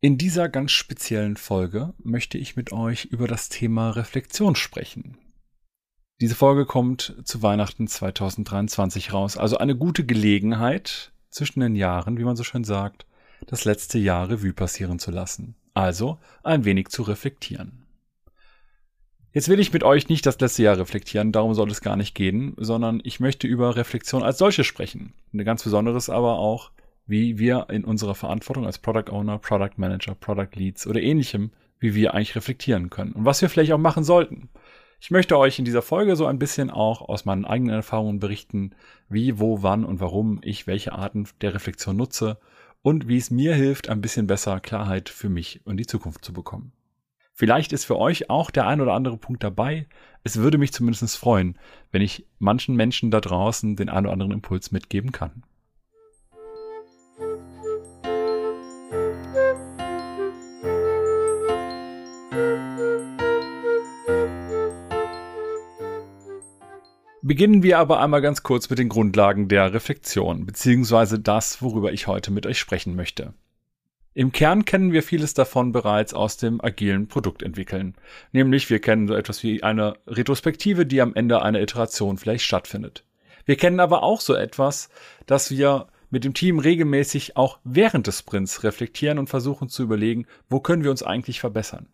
In dieser ganz speziellen Folge möchte ich mit euch über das Thema Reflexion sprechen. Diese Folge kommt zu Weihnachten 2023 raus, also eine gute Gelegenheit zwischen den Jahren, wie man so schön sagt, das letzte Jahr Revue passieren zu lassen. Also ein wenig zu reflektieren. Jetzt will ich mit euch nicht das letzte Jahr reflektieren, darum soll es gar nicht gehen, sondern ich möchte über Reflexion als solche sprechen. Ein ganz besonderes aber auch wie wir in unserer Verantwortung als Product Owner, Product Manager, Product Leads oder ähnlichem, wie wir eigentlich reflektieren können und was wir vielleicht auch machen sollten. Ich möchte euch in dieser Folge so ein bisschen auch aus meinen eigenen Erfahrungen berichten, wie, wo, wann und warum ich welche Arten der Reflexion nutze und wie es mir hilft, ein bisschen besser Klarheit für mich und die Zukunft zu bekommen. Vielleicht ist für euch auch der ein oder andere Punkt dabei. Es würde mich zumindest freuen, wenn ich manchen Menschen da draußen den ein oder anderen Impuls mitgeben kann. Beginnen wir aber einmal ganz kurz mit den Grundlagen der Reflexion, beziehungsweise das, worüber ich heute mit euch sprechen möchte. Im Kern kennen wir vieles davon bereits aus dem agilen Produktentwickeln. Nämlich wir kennen so etwas wie eine Retrospektive, die am Ende einer Iteration vielleicht stattfindet. Wir kennen aber auch so etwas, dass wir mit dem Team regelmäßig auch während des Sprints reflektieren und versuchen zu überlegen, wo können wir uns eigentlich verbessern.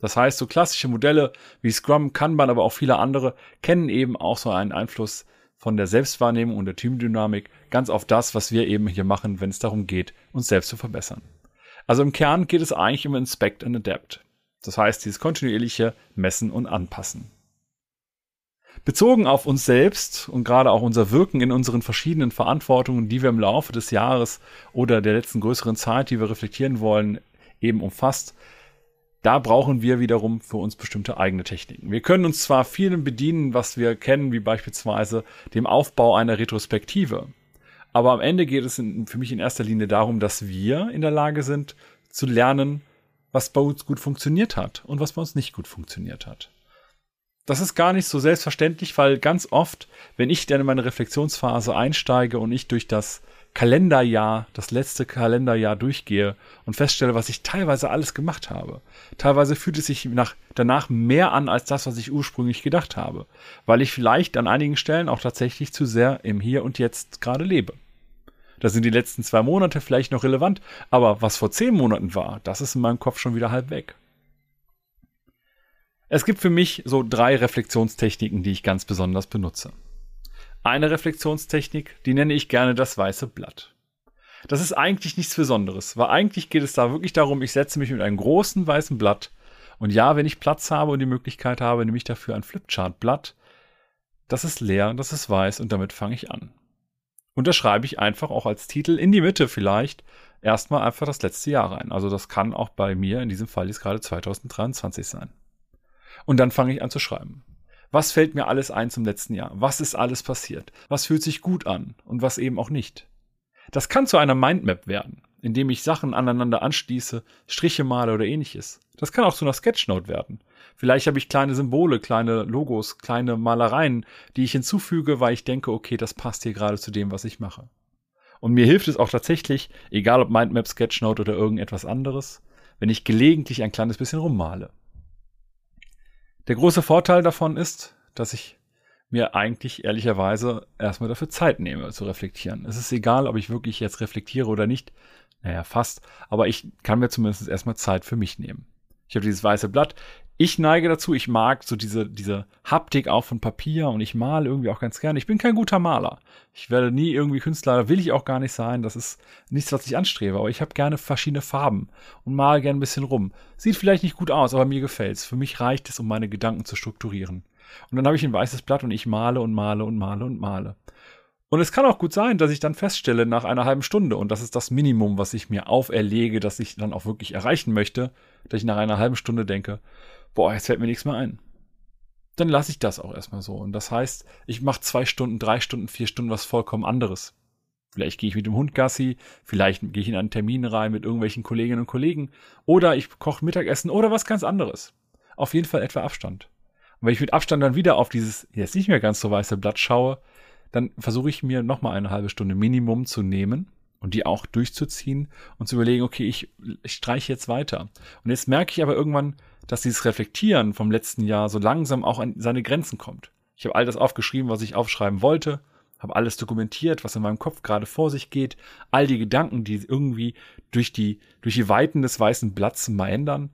Das heißt, so klassische Modelle wie Scrum, Kanban, aber auch viele andere kennen eben auch so einen Einfluss von der Selbstwahrnehmung und der Teamdynamik ganz auf das, was wir eben hier machen, wenn es darum geht, uns selbst zu verbessern. Also im Kern geht es eigentlich um Inspect and Adapt. Das heißt, dieses kontinuierliche Messen und Anpassen. Bezogen auf uns selbst und gerade auch unser Wirken in unseren verschiedenen Verantwortungen, die wir im Laufe des Jahres oder der letzten größeren Zeit, die wir reflektieren wollen, eben umfasst, da brauchen wir wiederum für uns bestimmte eigene Techniken. Wir können uns zwar vielen bedienen, was wir kennen, wie beispielsweise dem Aufbau einer Retrospektive. Aber am Ende geht es in, für mich in erster Linie darum, dass wir in der Lage sind zu lernen, was bei uns gut funktioniert hat und was bei uns nicht gut funktioniert hat. Das ist gar nicht so selbstverständlich, weil ganz oft, wenn ich dann in meine Reflexionsphase einsteige und ich durch das Kalenderjahr, das letzte Kalenderjahr durchgehe und feststelle, was ich teilweise alles gemacht habe. Teilweise fühlt es sich nach, danach mehr an als das, was ich ursprünglich gedacht habe, weil ich vielleicht an einigen Stellen auch tatsächlich zu sehr im Hier und Jetzt gerade lebe. Da sind die letzten zwei Monate vielleicht noch relevant, aber was vor zehn Monaten war, das ist in meinem Kopf schon wieder halb weg. Es gibt für mich so drei Reflexionstechniken, die ich ganz besonders benutze. Eine Reflexionstechnik, die nenne ich gerne das weiße Blatt. Das ist eigentlich nichts Besonderes, weil eigentlich geht es da wirklich darum, ich setze mich mit einem großen weißen Blatt und ja, wenn ich Platz habe und die Möglichkeit habe, nehme ich dafür ein Flipchart-Blatt. Das ist leer, das ist weiß und damit fange ich an. Und da schreibe ich einfach auch als Titel in die Mitte vielleicht erstmal einfach das letzte Jahr rein. Also das kann auch bei mir, in diesem Fall jetzt gerade 2023 sein. Und dann fange ich an zu schreiben. Was fällt mir alles ein zum letzten Jahr? Was ist alles passiert? Was fühlt sich gut an und was eben auch nicht? Das kann zu einer Mindmap werden, indem ich Sachen aneinander anschließe, Striche male oder ähnliches. Das kann auch zu einer Sketchnote werden. Vielleicht habe ich kleine Symbole, kleine Logos, kleine Malereien, die ich hinzufüge, weil ich denke, okay, das passt hier gerade zu dem, was ich mache. Und mir hilft es auch tatsächlich, egal ob Mindmap, Sketchnote oder irgendetwas anderes, wenn ich gelegentlich ein kleines bisschen rummale. Der große Vorteil davon ist, dass ich mir eigentlich ehrlicherweise erstmal dafür Zeit nehme zu reflektieren. Es ist egal, ob ich wirklich jetzt reflektiere oder nicht. Naja, fast. Aber ich kann mir zumindest erstmal Zeit für mich nehmen. Ich habe dieses weiße Blatt. Ich neige dazu, ich mag so diese, diese Haptik auch von Papier und ich male irgendwie auch ganz gerne. Ich bin kein guter Maler. Ich werde nie irgendwie Künstler, will ich auch gar nicht sein. Das ist nichts, was ich anstrebe. Aber ich habe gerne verschiedene Farben und male gerne ein bisschen rum. Sieht vielleicht nicht gut aus, aber mir gefällt's. Für mich reicht es, um meine Gedanken zu strukturieren. Und dann habe ich ein weißes Blatt und ich male und male und male und male. Und es kann auch gut sein, dass ich dann feststelle nach einer halben Stunde, und das ist das Minimum, was ich mir auferlege, dass ich dann auch wirklich erreichen möchte, dass ich nach einer halben Stunde denke, boah, jetzt fällt mir nichts mehr ein. Dann lasse ich das auch erstmal so. Und das heißt, ich mache zwei Stunden, drei Stunden, vier Stunden was vollkommen anderes. Vielleicht gehe ich mit dem Hund Gassi, vielleicht gehe ich in einen Termin rein mit irgendwelchen Kolleginnen und Kollegen oder ich koche Mittagessen oder was ganz anderes. Auf jeden Fall etwa Abstand. Und wenn ich mit Abstand dann wieder auf dieses jetzt nicht mehr ganz so weiße Blatt schaue, dann versuche ich mir nochmal eine halbe Stunde Minimum zu nehmen und die auch durchzuziehen und zu überlegen, okay, ich, ich streiche jetzt weiter. Und jetzt merke ich aber irgendwann, dass dieses Reflektieren vom letzten Jahr so langsam auch an seine Grenzen kommt. Ich habe all das aufgeschrieben, was ich aufschreiben wollte, habe alles dokumentiert, was in meinem Kopf gerade vor sich geht, all die Gedanken, die irgendwie durch die, durch die Weiten des weißen Blatts mal ändern.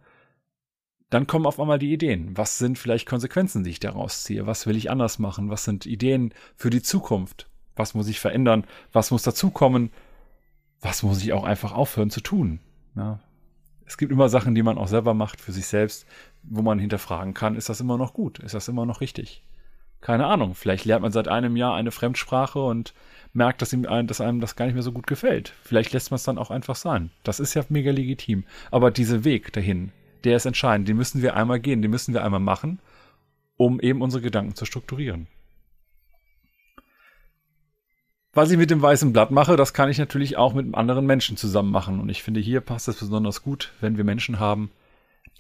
Dann kommen auf einmal die Ideen. Was sind vielleicht Konsequenzen, die ich daraus ziehe? Was will ich anders machen? Was sind Ideen für die Zukunft? Was muss ich verändern? Was muss dazukommen? Was muss ich auch einfach aufhören zu tun? Ja. Es gibt immer Sachen, die man auch selber macht für sich selbst, wo man hinterfragen kann, ist das immer noch gut? Ist das immer noch richtig? keine Ahnung, vielleicht lernt man seit einem Jahr eine Fremdsprache und merkt, dass, ihm, dass einem das gar nicht mehr so gut gefällt. Vielleicht lässt man es dann auch einfach sein. Das ist ja mega legitim. Aber dieser Weg dahin, der ist entscheidend. Den müssen wir einmal gehen, den müssen wir einmal machen, um eben unsere Gedanken zu strukturieren. Was ich mit dem weißen Blatt mache, das kann ich natürlich auch mit anderen Menschen zusammen machen. Und ich finde, hier passt es besonders gut, wenn wir Menschen haben,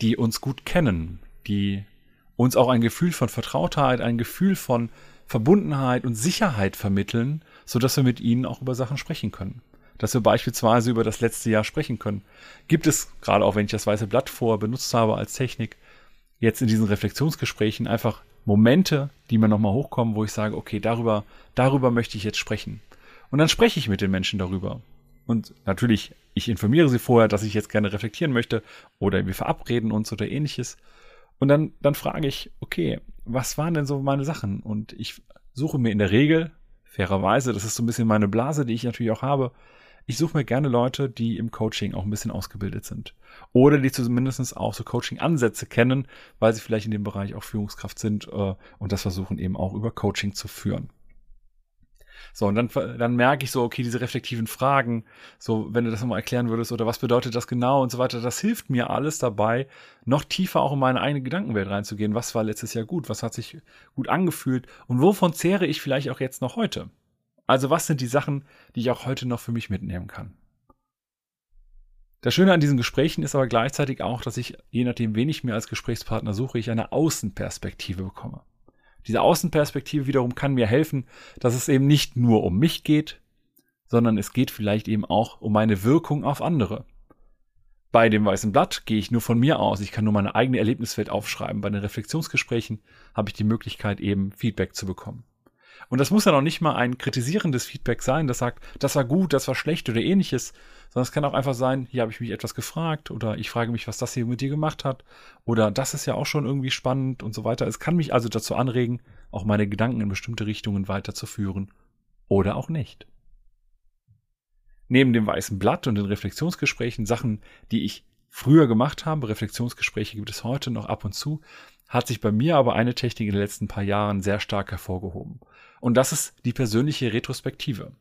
die uns gut kennen, die uns auch ein Gefühl von Vertrautheit, ein Gefühl von Verbundenheit und Sicherheit vermitteln, so dass wir mit ihnen auch über Sachen sprechen können. Dass wir beispielsweise über das letzte Jahr sprechen können. Gibt es, gerade auch wenn ich das weiße Blatt vor benutzt habe als Technik, jetzt in diesen Reflexionsgesprächen einfach Momente, die mir nochmal hochkommen, wo ich sage, okay, darüber, darüber möchte ich jetzt sprechen. Und dann spreche ich mit den Menschen darüber. Und natürlich, ich informiere sie vorher, dass ich jetzt gerne reflektieren möchte oder wir verabreden uns oder ähnliches. Und dann, dann frage ich, okay, was waren denn so meine Sachen? Und ich suche mir in der Regel, fairerweise, das ist so ein bisschen meine Blase, die ich natürlich auch habe, ich suche mir gerne Leute, die im Coaching auch ein bisschen ausgebildet sind. Oder die zumindest auch so Coaching-Ansätze kennen, weil sie vielleicht in dem Bereich auch Führungskraft sind äh, und das versuchen eben auch über Coaching zu führen. So, und dann, dann merke ich so, okay, diese reflektiven Fragen, so, wenn du das nochmal erklären würdest, oder was bedeutet das genau und so weiter, das hilft mir alles dabei, noch tiefer auch in meine eigene Gedankenwelt reinzugehen. Was war letztes Jahr gut? Was hat sich gut angefühlt? Und wovon zehre ich vielleicht auch jetzt noch heute? Also, was sind die Sachen, die ich auch heute noch für mich mitnehmen kann? Das Schöne an diesen Gesprächen ist aber gleichzeitig auch, dass ich, je nachdem, wen ich mir als Gesprächspartner suche, ich eine Außenperspektive bekomme. Diese Außenperspektive wiederum kann mir helfen, dass es eben nicht nur um mich geht, sondern es geht vielleicht eben auch um meine Wirkung auf andere. Bei dem weißen Blatt gehe ich nur von mir aus. Ich kann nur meine eigene Erlebniswelt aufschreiben. Bei den Reflexionsgesprächen habe ich die Möglichkeit, eben Feedback zu bekommen. Und das muss ja noch nicht mal ein kritisierendes Feedback sein, das sagt, das war gut, das war schlecht oder ähnliches, sondern es kann auch einfach sein, hier habe ich mich etwas gefragt oder ich frage mich, was das hier mit dir gemacht hat oder das ist ja auch schon irgendwie spannend und so weiter. Es kann mich also dazu anregen, auch meine Gedanken in bestimmte Richtungen weiterzuführen oder auch nicht. Neben dem weißen Blatt und den Reflexionsgesprächen, Sachen, die ich früher gemacht habe, Reflexionsgespräche gibt es heute noch ab und zu, hat sich bei mir aber eine Technik in den letzten paar Jahren sehr stark hervorgehoben. Und das ist die persönliche Retrospektive.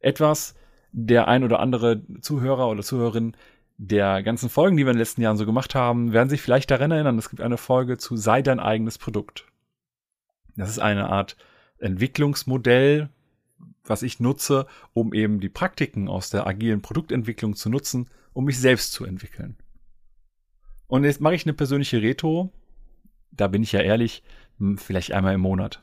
Etwas, der ein oder andere Zuhörer oder Zuhörerin der ganzen Folgen, die wir in den letzten Jahren so gemacht haben, werden sich vielleicht daran erinnern, es gibt eine Folge zu Sei dein eigenes Produkt. Das ist eine Art Entwicklungsmodell, was ich nutze, um eben die Praktiken aus der agilen Produktentwicklung zu nutzen, um mich selbst zu entwickeln. Und jetzt mache ich eine persönliche Retro, da bin ich ja ehrlich, hm, vielleicht einmal im Monat.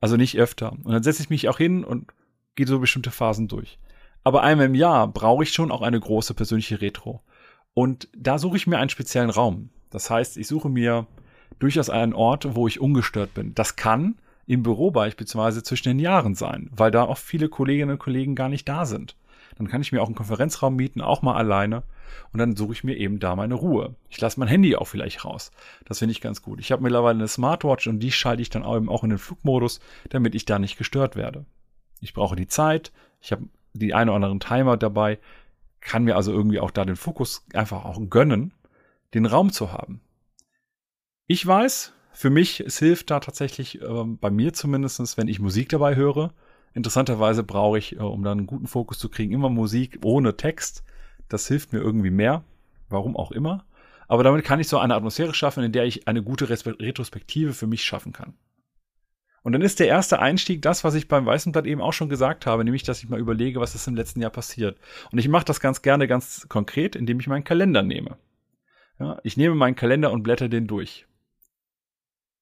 Also nicht öfter. Und dann setze ich mich auch hin und gehe so bestimmte Phasen durch. Aber einmal im Jahr brauche ich schon auch eine große persönliche Retro. Und da suche ich mir einen speziellen Raum. Das heißt, ich suche mir durchaus einen Ort, wo ich ungestört bin. Das kann im Büro beispielsweise zwischen den Jahren sein, weil da auch viele Kolleginnen und Kollegen gar nicht da sind. Dann kann ich mir auch einen Konferenzraum mieten, auch mal alleine. Und dann suche ich mir eben da meine Ruhe. Ich lasse mein Handy auch vielleicht raus. Das finde ich ganz gut. Ich habe mittlerweile eine Smartwatch und die schalte ich dann eben auch in den Flugmodus, damit ich da nicht gestört werde. Ich brauche die Zeit. Ich habe die eine oder anderen Timer dabei. Kann mir also irgendwie auch da den Fokus einfach auch gönnen, den Raum zu haben. Ich weiß, für mich, es hilft da tatsächlich, äh, bei mir zumindestens, wenn ich Musik dabei höre, Interessanterweise brauche ich, äh, um dann einen guten Fokus zu kriegen, immer Musik ohne Text. Das hilft mir irgendwie mehr. Warum auch immer. Aber damit kann ich so eine Atmosphäre schaffen, in der ich eine gute Retrospektive für mich schaffen kann. Und dann ist der erste Einstieg das, was ich beim Weißen Blatt eben auch schon gesagt habe, nämlich, dass ich mal überlege, was ist im letzten Jahr passiert. Und ich mache das ganz gerne ganz konkret, indem ich meinen Kalender nehme. Ja, ich nehme meinen Kalender und blätter den durch.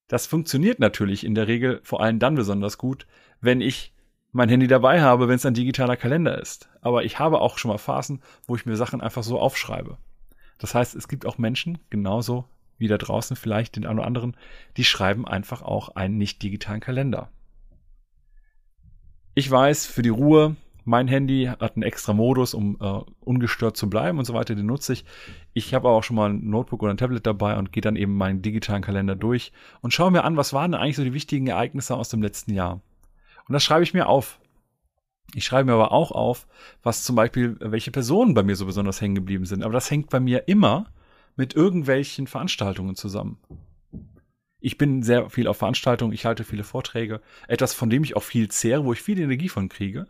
Das funktioniert natürlich in der Regel vor allem dann besonders gut, wenn ich mein Handy dabei habe, wenn es ein digitaler Kalender ist. Aber ich habe auch schon mal Phasen, wo ich mir Sachen einfach so aufschreibe. Das heißt, es gibt auch Menschen, genauso wie da draußen vielleicht den einen oder anderen, die schreiben einfach auch einen nicht digitalen Kalender. Ich weiß, für die Ruhe, mein Handy hat einen extra Modus, um äh, ungestört zu bleiben und so weiter, den nutze ich. Ich habe auch schon mal ein Notebook oder ein Tablet dabei und gehe dann eben meinen digitalen Kalender durch und schaue mir an, was waren denn eigentlich so die wichtigen Ereignisse aus dem letzten Jahr. Und das schreibe ich mir auf. Ich schreibe mir aber auch auf, was zum Beispiel, welche Personen bei mir so besonders hängen geblieben sind. Aber das hängt bei mir immer mit irgendwelchen Veranstaltungen zusammen. Ich bin sehr viel auf Veranstaltungen, ich halte viele Vorträge, etwas, von dem ich auch viel zehre, wo ich viel Energie von kriege.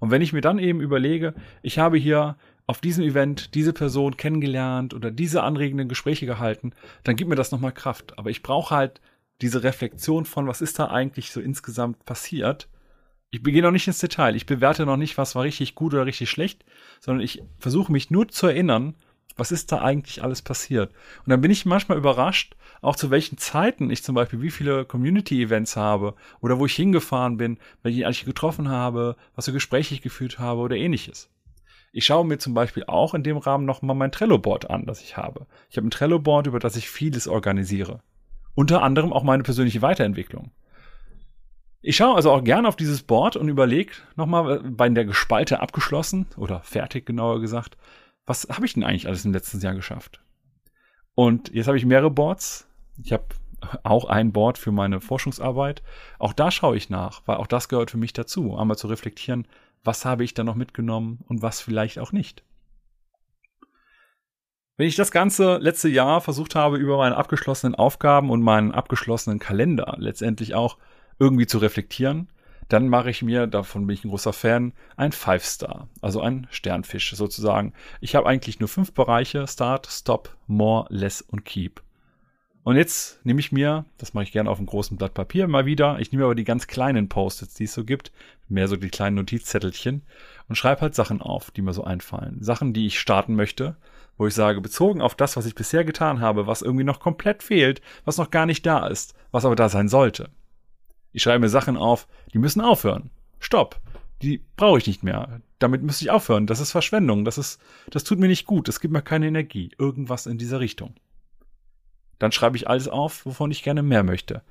Und wenn ich mir dann eben überlege, ich habe hier auf diesem Event diese Person kennengelernt oder diese anregenden Gespräche gehalten, dann gibt mir das nochmal Kraft. Aber ich brauche halt diese Reflexion von, was ist da eigentlich so insgesamt passiert. Ich begehe noch nicht ins Detail. Ich bewerte noch nicht, was war richtig gut oder richtig schlecht, sondern ich versuche mich nur zu erinnern, was ist da eigentlich alles passiert? Und dann bin ich manchmal überrascht, auch zu welchen Zeiten ich zum Beispiel wie viele Community-Events habe oder wo ich hingefahren bin, welche ich eigentlich getroffen habe, was für Gespräche ich geführt habe oder ähnliches. Ich schaue mir zum Beispiel auch in dem Rahmen nochmal mein Trello-Board an, das ich habe. Ich habe ein Trello-Board, über das ich vieles organisiere. Unter anderem auch meine persönliche Weiterentwicklung. Ich schaue also auch gerne auf dieses Board und überlege nochmal, bei der Gespalte abgeschlossen oder fertig genauer gesagt, was habe ich denn eigentlich alles im letzten Jahr geschafft? Und jetzt habe ich mehrere Boards. Ich habe auch ein Board für meine Forschungsarbeit. Auch da schaue ich nach, weil auch das gehört für mich dazu, einmal zu reflektieren, was habe ich da noch mitgenommen und was vielleicht auch nicht. Wenn ich das ganze letzte Jahr versucht habe, über meine abgeschlossenen Aufgaben und meinen abgeschlossenen Kalender letztendlich auch irgendwie zu reflektieren, dann mache ich mir, davon bin ich ein großer Fan, ein Five-Star, also ein Sternfisch sozusagen. Ich habe eigentlich nur fünf Bereiche, Start, Stop, More, Less und Keep. Und jetzt nehme ich mir, das mache ich gerne auf einem großen Blatt Papier mal wieder, ich nehme aber die ganz kleinen Post-its, die es so gibt, mehr so die kleinen Notizzettelchen und schreibe halt Sachen auf, die mir so einfallen. Sachen, die ich starten möchte, wo ich sage, bezogen auf das, was ich bisher getan habe, was irgendwie noch komplett fehlt, was noch gar nicht da ist, was aber da sein sollte. Ich schreibe mir Sachen auf, die müssen aufhören. Stopp. Die brauche ich nicht mehr. Damit müsste ich aufhören. Das ist Verschwendung. Das ist, das tut mir nicht gut. Das gibt mir keine Energie. Irgendwas in dieser Richtung. Dann schreibe ich alles auf, wovon ich gerne mehr möchte.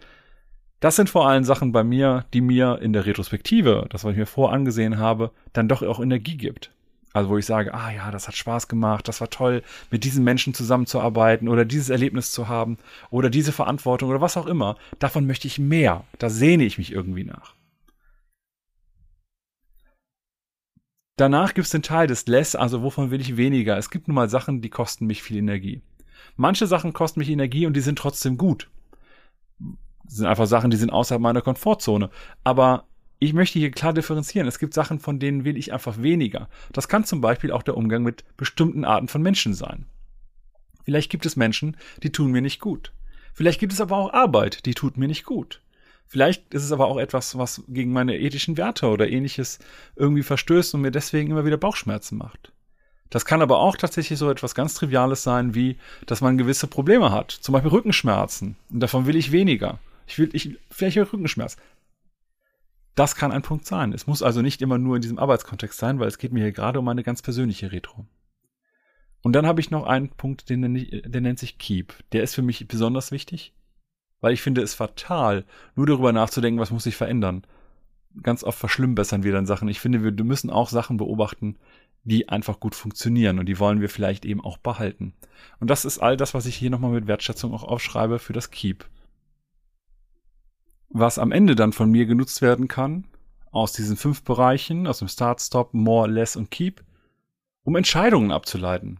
Das sind vor allem Sachen bei mir, die mir in der Retrospektive, das was ich mir vorangesehen habe, dann doch auch Energie gibt. Also wo ich sage, ah ja, das hat Spaß gemacht, das war toll, mit diesen Menschen zusammenzuarbeiten oder dieses Erlebnis zu haben oder diese Verantwortung oder was auch immer. Davon möchte ich mehr. Da sehne ich mich irgendwie nach. Danach gibt es den Teil des Less, also wovon will ich weniger. Es gibt nun mal Sachen, die kosten mich viel Energie. Manche Sachen kosten mich Energie und die sind trotzdem gut. Das sind einfach Sachen, die sind außerhalb meiner Komfortzone. Aber ich möchte hier klar differenzieren. Es gibt Sachen, von denen will ich einfach weniger. Das kann zum Beispiel auch der Umgang mit bestimmten Arten von Menschen sein. Vielleicht gibt es Menschen, die tun mir nicht gut. Vielleicht gibt es aber auch Arbeit, die tut mir nicht gut. Vielleicht ist es aber auch etwas, was gegen meine ethischen Werte oder ähnliches irgendwie verstößt und mir deswegen immer wieder Bauchschmerzen macht. Das kann aber auch tatsächlich so etwas ganz Triviales sein, wie, dass man gewisse Probleme hat. Zum Beispiel Rückenschmerzen. Und davon will ich weniger. Ich will, ich, vielleicht Rückenschmerz. Das kann ein Punkt sein. Es muss also nicht immer nur in diesem Arbeitskontext sein, weil es geht mir hier gerade um eine ganz persönliche Retro. Und dann habe ich noch einen Punkt, den, der nennt sich Keep. Der ist für mich besonders wichtig, weil ich finde es fatal, nur darüber nachzudenken, was muss sich verändern. Ganz oft verschlimmbessern wir dann Sachen. Ich finde, wir müssen auch Sachen beobachten, die einfach gut funktionieren und die wollen wir vielleicht eben auch behalten. Und das ist all das, was ich hier nochmal mit Wertschätzung auch aufschreibe für das Keep was am Ende dann von mir genutzt werden kann, aus diesen fünf Bereichen, aus dem Start, Stop, More, Less und Keep, um Entscheidungen abzuleiten.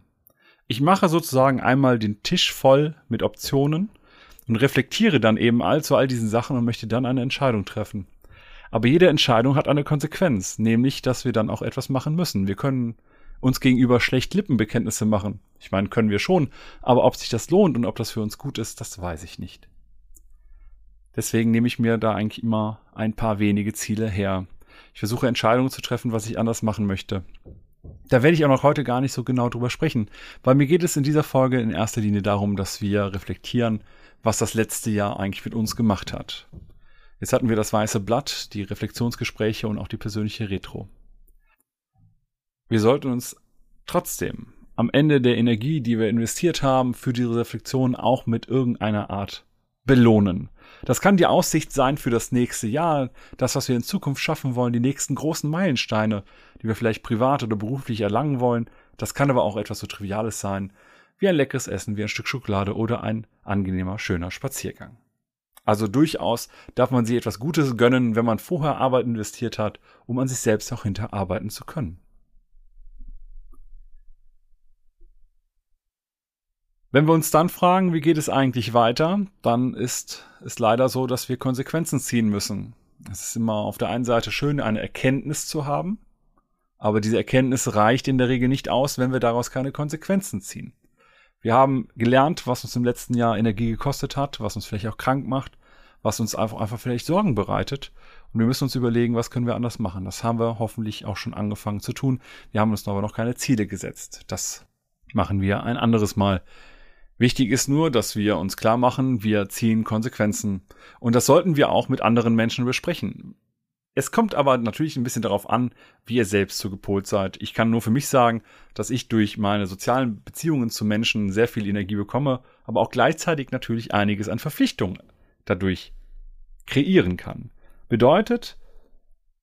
Ich mache sozusagen einmal den Tisch voll mit Optionen und reflektiere dann eben all zu all diesen Sachen und möchte dann eine Entscheidung treffen. Aber jede Entscheidung hat eine Konsequenz, nämlich, dass wir dann auch etwas machen müssen. Wir können uns gegenüber schlecht Lippenbekenntnisse machen. Ich meine, können wir schon, aber ob sich das lohnt und ob das für uns gut ist, das weiß ich nicht. Deswegen nehme ich mir da eigentlich immer ein paar wenige Ziele her. Ich versuche Entscheidungen zu treffen, was ich anders machen möchte. Da werde ich auch noch heute gar nicht so genau drüber sprechen, weil mir geht es in dieser Folge in erster Linie darum, dass wir reflektieren, was das letzte Jahr eigentlich mit uns gemacht hat. Jetzt hatten wir das weiße Blatt, die Reflexionsgespräche und auch die persönliche Retro. Wir sollten uns trotzdem am Ende der Energie, die wir investiert haben, für diese Reflexion auch mit irgendeiner Art belohnen. Das kann die Aussicht sein für das nächste Jahr, das, was wir in Zukunft schaffen wollen, die nächsten großen Meilensteine, die wir vielleicht privat oder beruflich erlangen wollen. Das kann aber auch etwas so Triviales sein, wie ein leckeres Essen, wie ein Stück Schokolade oder ein angenehmer, schöner Spaziergang. Also durchaus darf man sich etwas Gutes gönnen, wenn man vorher Arbeit investiert hat, um an sich selbst auch hinterarbeiten zu können. Wenn wir uns dann fragen, wie geht es eigentlich weiter, dann ist es leider so, dass wir Konsequenzen ziehen müssen. Es ist immer auf der einen Seite schön, eine Erkenntnis zu haben, aber diese Erkenntnis reicht in der Regel nicht aus, wenn wir daraus keine Konsequenzen ziehen. Wir haben gelernt, was uns im letzten Jahr Energie gekostet hat, was uns vielleicht auch krank macht, was uns einfach, einfach vielleicht Sorgen bereitet. Und wir müssen uns überlegen, was können wir anders machen. Das haben wir hoffentlich auch schon angefangen zu tun. Wir haben uns aber noch keine Ziele gesetzt. Das machen wir ein anderes Mal. Wichtig ist nur, dass wir uns klar machen, wir ziehen Konsequenzen. Und das sollten wir auch mit anderen Menschen besprechen. Es kommt aber natürlich ein bisschen darauf an, wie ihr selbst so gepolt seid. Ich kann nur für mich sagen, dass ich durch meine sozialen Beziehungen zu Menschen sehr viel Energie bekomme, aber auch gleichzeitig natürlich einiges an Verpflichtungen dadurch kreieren kann. Bedeutet,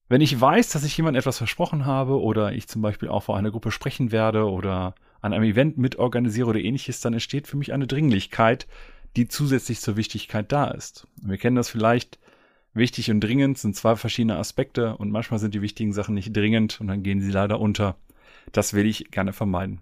wenn ich weiß, dass ich jemand etwas versprochen habe oder ich zum Beispiel auch vor einer Gruppe sprechen werde oder an einem Event mitorganisiere oder ähnliches, dann entsteht für mich eine Dringlichkeit, die zusätzlich zur Wichtigkeit da ist. Wir kennen das vielleicht, wichtig und dringend sind zwei verschiedene Aspekte und manchmal sind die wichtigen Sachen nicht dringend und dann gehen sie leider unter. Das will ich gerne vermeiden.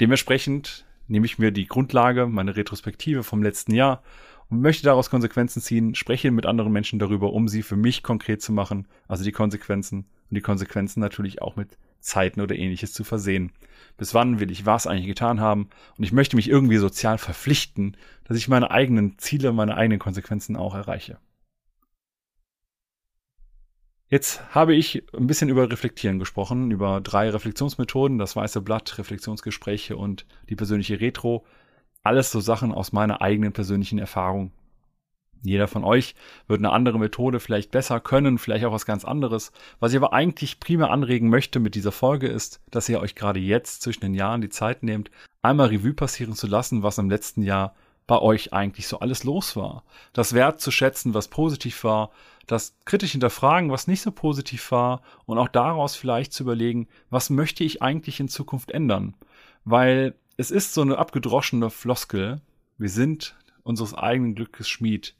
Dementsprechend nehme ich mir die Grundlage, meine Retrospektive vom letzten Jahr und möchte daraus Konsequenzen ziehen, spreche mit anderen Menschen darüber, um sie für mich konkret zu machen, also die Konsequenzen und die Konsequenzen natürlich auch mit Zeiten oder ähnliches zu versehen. Bis wann will ich was eigentlich getan haben? Und ich möchte mich irgendwie sozial verpflichten, dass ich meine eigenen Ziele, meine eigenen Konsequenzen auch erreiche. Jetzt habe ich ein bisschen über Reflektieren gesprochen, über drei Reflexionsmethoden, das weiße Blatt, Reflexionsgespräche und die persönliche Retro. Alles so Sachen aus meiner eigenen persönlichen Erfahrung. Jeder von euch wird eine andere Methode vielleicht besser können, vielleicht auch was ganz anderes. Was ich aber eigentlich primär anregen möchte mit dieser Folge ist, dass ihr euch gerade jetzt zwischen den Jahren die Zeit nehmt, einmal Revue passieren zu lassen, was im letzten Jahr bei euch eigentlich so alles los war. Das Wert zu schätzen, was positiv war, das kritisch hinterfragen, was nicht so positiv war und auch daraus vielleicht zu überlegen, was möchte ich eigentlich in Zukunft ändern? Weil es ist so eine abgedroschene Floskel. Wir sind unseres eigenen Glückes Schmied.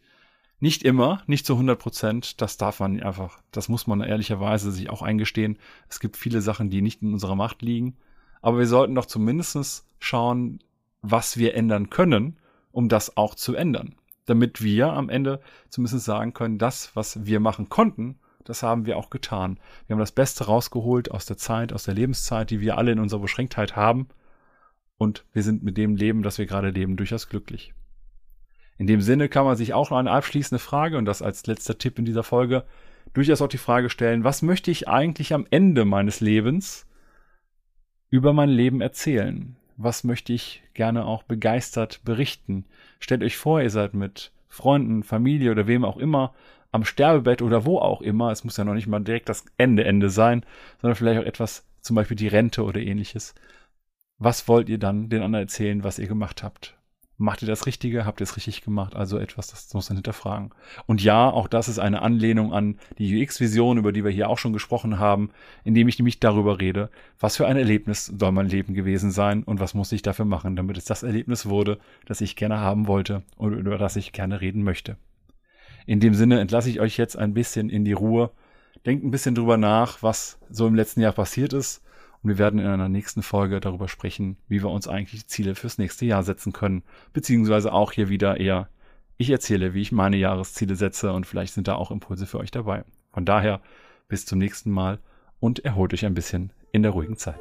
Nicht immer, nicht zu 100 Prozent. Das darf man einfach, das muss man ehrlicherweise sich auch eingestehen. Es gibt viele Sachen, die nicht in unserer Macht liegen. Aber wir sollten doch zumindest schauen, was wir ändern können, um das auch zu ändern. Damit wir am Ende zumindest sagen können, das, was wir machen konnten, das haben wir auch getan. Wir haben das Beste rausgeholt aus der Zeit, aus der Lebenszeit, die wir alle in unserer Beschränktheit haben. Und wir sind mit dem Leben, das wir gerade leben, durchaus glücklich. In dem Sinne kann man sich auch noch eine abschließende Frage und das als letzter Tipp in dieser Folge durchaus auch die Frage stellen, was möchte ich eigentlich am Ende meines Lebens über mein Leben erzählen? Was möchte ich gerne auch begeistert berichten? Stellt euch vor, ihr seid mit Freunden, Familie oder wem auch immer am Sterbebett oder wo auch immer. Es muss ja noch nicht mal direkt das Ende Ende sein, sondern vielleicht auch etwas, zum Beispiel die Rente oder ähnliches. Was wollt ihr dann den anderen erzählen, was ihr gemacht habt? Macht ihr das Richtige, habt ihr es richtig gemacht, also etwas, das muss man hinterfragen. Und ja, auch das ist eine Anlehnung an die UX-Vision, über die wir hier auch schon gesprochen haben, indem ich nämlich darüber rede, was für ein Erlebnis soll mein Leben gewesen sein und was muss ich dafür machen, damit es das Erlebnis wurde, das ich gerne haben wollte und über das ich gerne reden möchte. In dem Sinne entlasse ich euch jetzt ein bisschen in die Ruhe. Denkt ein bisschen drüber nach, was so im letzten Jahr passiert ist und wir werden in einer nächsten Folge darüber sprechen, wie wir uns eigentlich Ziele fürs nächste Jahr setzen können. Beziehungsweise auch hier wieder eher, ich erzähle, wie ich meine Jahresziele setze und vielleicht sind da auch Impulse für euch dabei. Von daher, bis zum nächsten Mal und erholt euch ein bisschen in der ruhigen Zeit.